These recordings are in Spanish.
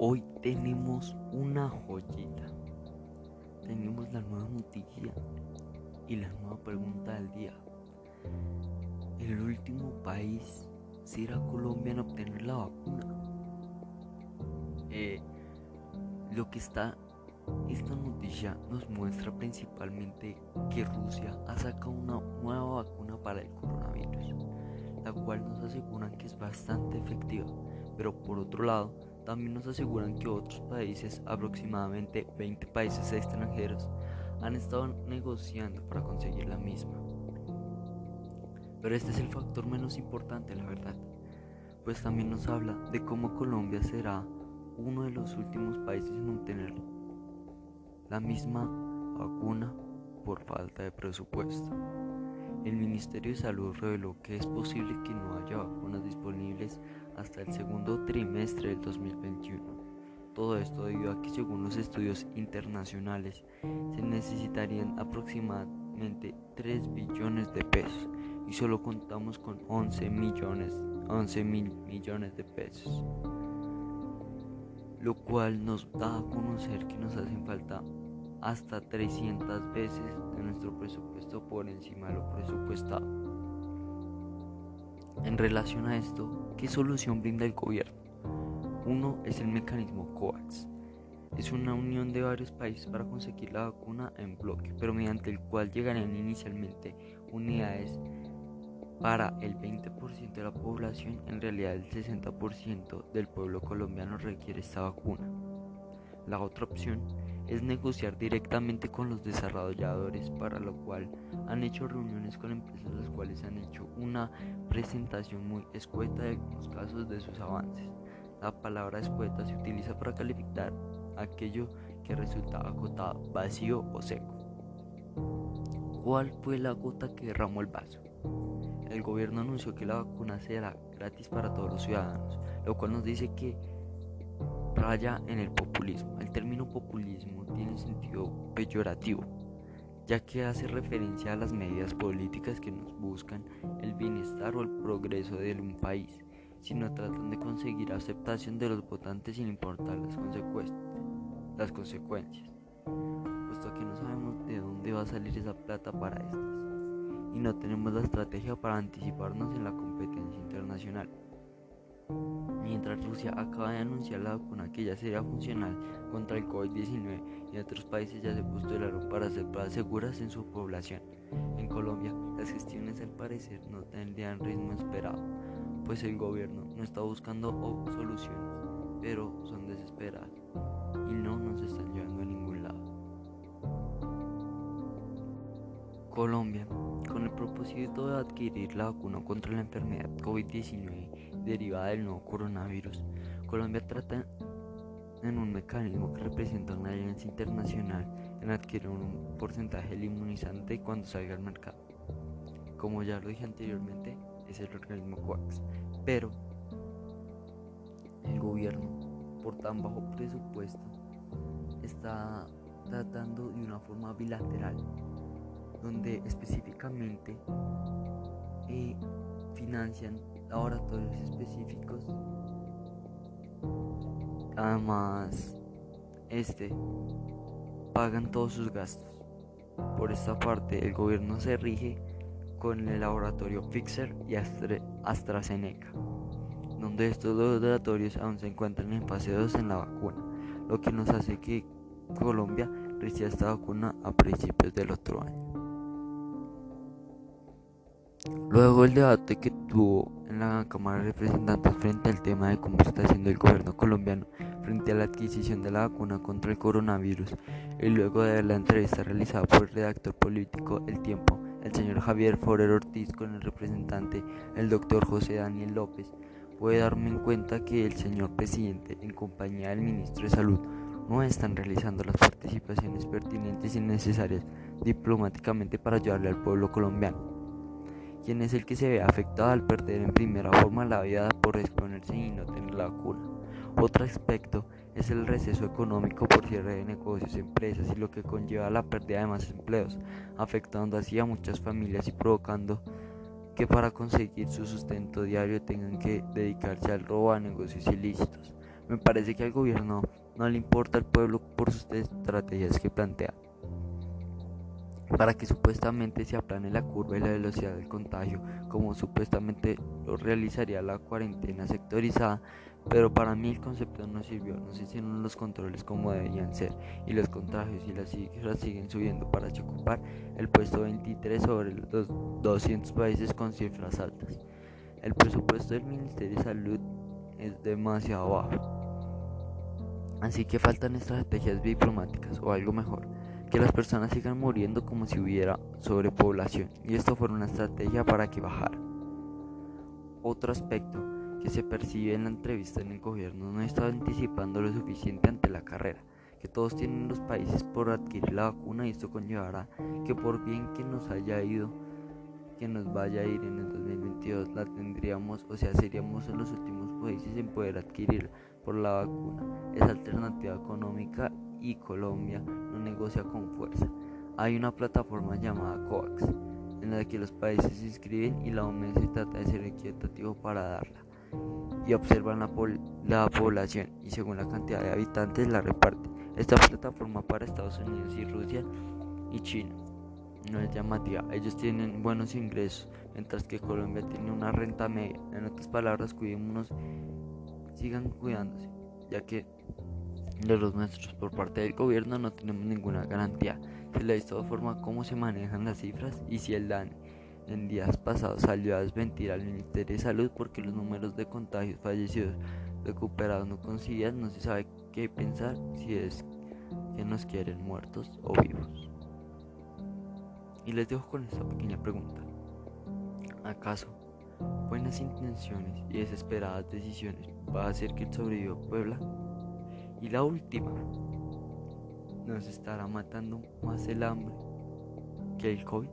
Hoy tenemos una joyita. Tenemos la nueva noticia y la nueva pregunta del día. El último país será Colombia en obtener la vacuna. Eh, lo que está esta noticia nos muestra principalmente que Rusia ha sacado una nueva vacuna para el coronavirus, la cual nos aseguran que es bastante efectiva, pero por otro lado también nos aseguran que otros países, aproximadamente 20 países extranjeros, han estado negociando para conseguir la misma. Pero este es el factor menos importante, la verdad, pues también nos habla de cómo Colombia será uno de los últimos países en obtener la misma vacuna por falta de presupuesto. El Ministerio de Salud reveló que es posible que no haya vacunas disponibles hasta el segundo trimestre del 2021. Todo esto debido a que según los estudios internacionales se necesitarían aproximadamente 3 billones de pesos y solo contamos con 11 millones, 11 mil millones de pesos. Lo cual nos da a conocer que nos hacen falta hasta 300 veces de nuestro presupuesto por encima de lo presupuestado. En relación a esto, ¿qué solución brinda el gobierno? Uno es el mecanismo COVAX. Es una unión de varios países para conseguir la vacuna en bloque, pero mediante el cual llegarían inicialmente unidades para el 20% de la población, en realidad el 60% del pueblo colombiano requiere esta vacuna. La otra opción es negociar directamente con los desarrolladores, para lo cual han hecho reuniones con empresas las cuales han hecho una presentación muy escueta de algunos casos de sus avances. La palabra escueta se utiliza para calificar aquello que resulta acotado, vacío o seco. ¿Cuál fue la gota que derramó el vaso? El gobierno anunció que la vacuna será gratis para todos los ciudadanos, lo cual nos dice que raya en el populismo. El término populismo tiene sentido peyorativo, ya que hace referencia a las medidas políticas que nos buscan el bienestar o el progreso de un país, sino tratan de conseguir aceptación de los votantes sin importar las, las consecuencias, puesto que no sabemos de dónde va a salir esa plata para estas, y no tenemos la estrategia para anticiparnos en la competencia internacional. Mientras Rusia acaba de anunciar la vacuna que ya sería funcional contra el COVID-19 y otros países ya se postularon para hacer pruebas seguras en su población. En Colombia, las gestiones al parecer no tendrían ritmo esperado, pues el gobierno no está buscando soluciones, pero son desesperadas y no nos están llevando a ningún lado. Colombia, con el propósito de adquirir la vacuna contra la enfermedad COVID-19 derivada del nuevo coronavirus, Colombia trata en un mecanismo que representa una alianza internacional en adquirir un porcentaje del inmunizante cuando salga al mercado. Como ya lo dije anteriormente, es el organismo COAX, pero el gobierno, por tan bajo presupuesto, está tratando de una forma bilateral donde específicamente eh, financian laboratorios específicos. Además, este pagan todos sus gastos. Por esta parte, el gobierno se rige con el laboratorio Pfizer y AstraZeneca, donde estos laboratorios aún se encuentran en fase 2 en la vacuna, lo que nos hace que Colombia reciba esta vacuna a principios del otro año. Luego el debate que tuvo en la Cámara de Representantes frente al tema de cómo está haciendo el gobierno colombiano frente a la adquisición de la vacuna contra el coronavirus y luego de la entrevista realizada por el redactor político El Tiempo, el señor Javier Forer Ortiz con el representante, el doctor José Daniel López, puede darme en cuenta que el señor presidente, en compañía del ministro de Salud, no están realizando las participaciones pertinentes y necesarias diplomáticamente para ayudarle al pueblo colombiano quien es el que se ve afectado al perder en primera forma la vida por exponerse y no tener la cura. Otro aspecto es el receso económico por cierre de negocios, empresas y lo que conlleva la pérdida de más empleos, afectando así a muchas familias y provocando que para conseguir su sustento diario tengan que dedicarse al robo a negocios ilícitos. Me parece que al gobierno no le importa el pueblo por sus estrategias que plantea. Para que supuestamente se aplane la curva y la velocidad del contagio, como supuestamente lo realizaría la cuarentena sectorizada, pero para mí el concepto no sirvió, no se hicieron los controles como debían ser y los contagios y las cifras siguen subiendo para ocupar el puesto 23 sobre los 200 países con cifras altas. El presupuesto del Ministerio de Salud es demasiado bajo. Así que faltan estrategias diplomáticas o algo mejor, que las personas sigan muriendo como si hubiera sobrepoblación y esto fuera una estrategia para que bajara. Otro aspecto que se percibe en la entrevista en el gobierno no está anticipando lo suficiente ante la carrera que todos tienen los países por adquirir la vacuna y esto conllevará que por bien que nos haya ido que nos vaya a ir en el 2022 la tendríamos o sea seríamos los últimos países en poder adquirir por la vacuna es alternativa económica y Colombia no negocia con fuerza hay una plataforma llamada COVAX en la que los países se inscriben y la OMS trata de ser equitativo para darla y observan la, la población y según la cantidad de habitantes la reparten esta plataforma para Estados Unidos y Rusia y China no es llamativa. Ellos tienen buenos ingresos, mientras que Colombia tiene una renta media. En otras palabras, cuidémonos, sigan cuidándose, ya que de los nuestros por parte del gobierno no tenemos ninguna garantía. Se le ha visto de forma cómo se manejan las cifras y si el DANE en días pasados salió a desmentir al Ministerio de Salud porque los números de contagios fallecidos recuperados no coincidían, no se sabe qué pensar si es que nos quieren muertos o vivos. Y les dejo con esta pequeña pregunta. ¿Acaso buenas intenciones y desesperadas decisiones va a hacer que el sobreviva Puebla? Y la última, ¿nos estará matando más el hambre que el COVID?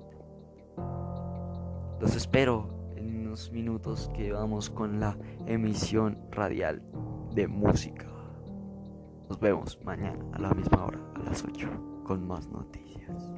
Los espero en unos minutos que vamos con la emisión radial de música. Nos vemos mañana a la misma hora, a las 8, con más noticias.